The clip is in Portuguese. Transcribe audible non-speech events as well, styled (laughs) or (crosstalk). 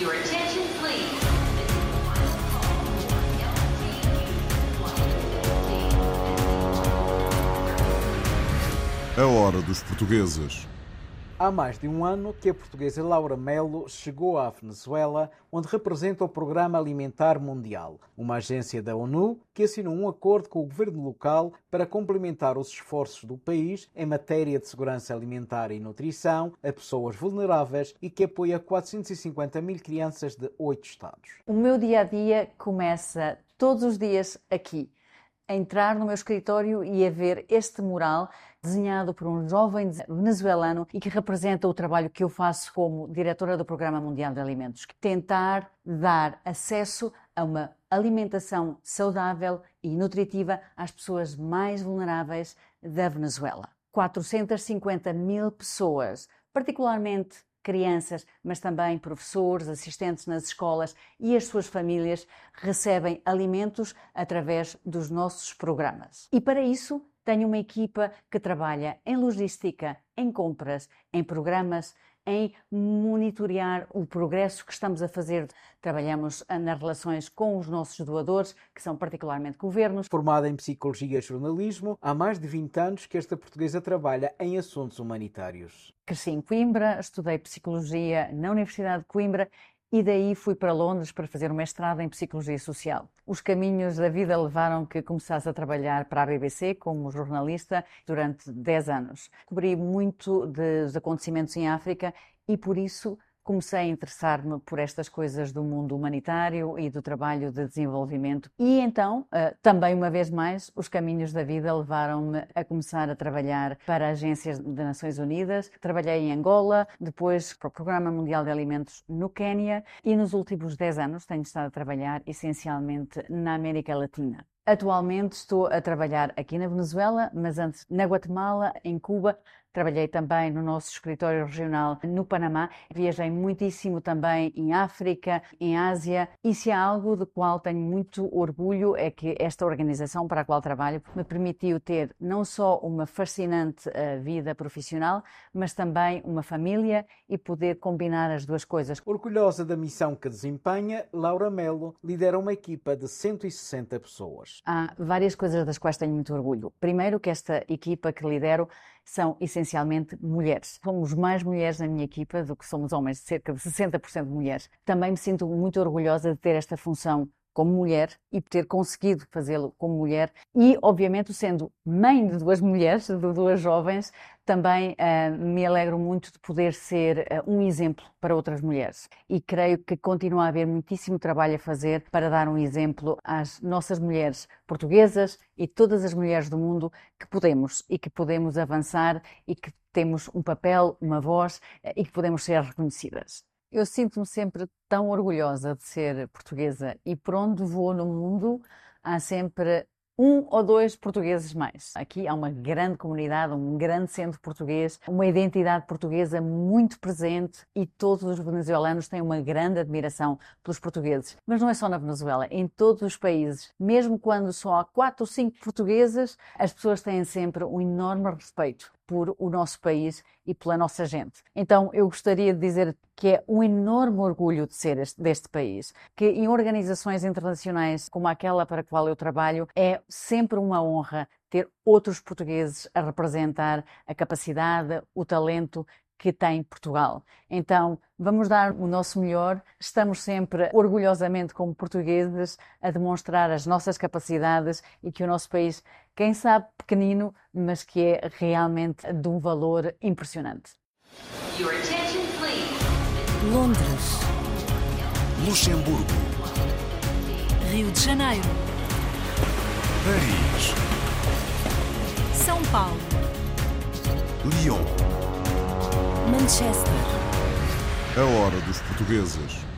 Your attention, please. A hora dos portugueses. Há mais de um ano que a portuguesa Laura Melo chegou à Venezuela, onde representa o Programa Alimentar Mundial, uma agência da ONU que assinou um acordo com o governo local para complementar os esforços do país em matéria de segurança alimentar e nutrição a pessoas vulneráveis e que apoia 450 mil crianças de oito estados. O meu dia a dia começa todos os dias aqui, entrar no meu escritório e a ver este mural desenhado por um jovem venezuelano e que representa o trabalho que eu faço como diretora do Programa Mundial de Alimentos. Tentar dar acesso a uma alimentação saudável e nutritiva às pessoas mais vulneráveis da Venezuela. 450 mil pessoas, particularmente crianças, mas também professores, assistentes nas escolas e as suas famílias recebem alimentos através dos nossos programas. E para isso, tenho uma equipa que trabalha em logística, em compras, em programas, em monitorear o progresso que estamos a fazer. Trabalhamos nas relações com os nossos doadores, que são particularmente governos. Formada em Psicologia e Jornalismo, há mais de 20 anos que esta portuguesa trabalha em assuntos humanitários. Cresci em Coimbra, estudei Psicologia na Universidade de Coimbra e daí fui para Londres para fazer um mestrado em Psicologia Social. Os caminhos da vida levaram que começasse a trabalhar para a BBC como jornalista durante 10 anos. Cobri muito dos acontecimentos em África e por isso comecei a interessar-me por estas coisas do mundo humanitário e do trabalho de desenvolvimento. E então, uh, também uma vez mais, os caminhos da vida levaram-me a começar a trabalhar para agências das Nações Unidas. Trabalhei em Angola, depois para o Programa Mundial de Alimentos no Quênia e nos últimos 10 anos tenho estado a trabalhar essencialmente na América Latina. Atualmente estou a trabalhar aqui na Venezuela, mas antes na Guatemala, em Cuba, Trabalhei também no nosso escritório regional no Panamá. Viajei muitíssimo também em África, em Ásia. E se há algo do qual tenho muito orgulho é que esta organização para a qual trabalho me permitiu ter não só uma fascinante uh, vida profissional, mas também uma família e poder combinar as duas coisas. Orgulhosa da missão que desempenha, Laura Melo lidera uma equipa de 160 pessoas. Há várias coisas das quais tenho muito orgulho. Primeiro, que esta equipa que lidero são essencialmente mulheres. Somos mais mulheres na minha equipa do que somos homens, cerca de 60% de mulheres. Também me sinto muito orgulhosa de ter esta função como mulher e ter conseguido fazê-lo como mulher e, obviamente, sendo mãe de duas (laughs) mulheres, de duas jovens, também uh, me alegro muito de poder ser uh, um exemplo para outras mulheres. E creio que continua a haver muitíssimo trabalho a fazer para dar um exemplo às nossas mulheres portuguesas e todas as mulheres do mundo que podemos e que podemos avançar e que temos um papel, uma voz uh, e que podemos ser reconhecidas. Eu sinto-me sempre tão orgulhosa de ser portuguesa e por onde vou no mundo há sempre um ou dois portugueses mais. Aqui há uma grande comunidade, um grande centro português, uma identidade portuguesa muito presente e todos os venezuelanos têm uma grande admiração pelos portugueses. Mas não é só na Venezuela, em todos os países. Mesmo quando só há quatro ou cinco portugueses, as pessoas têm sempre um enorme respeito por o nosso país e pela nossa gente. Então, eu gostaria de dizer que é um enorme orgulho de ser este, deste país, que em organizações internacionais como aquela para a qual eu trabalho, é sempre uma honra ter outros portugueses a representar a capacidade, o talento que tem Portugal. Então, vamos dar o nosso melhor. Estamos sempre orgulhosamente, como portugueses, a demonstrar as nossas capacidades e que o nosso país, quem sabe pequenino, mas que é realmente de um valor impressionante. Londres. Luxemburgo. Rio de Janeiro. Paris. São Paulo. Lyon. Manchester. A hora dos portugueses.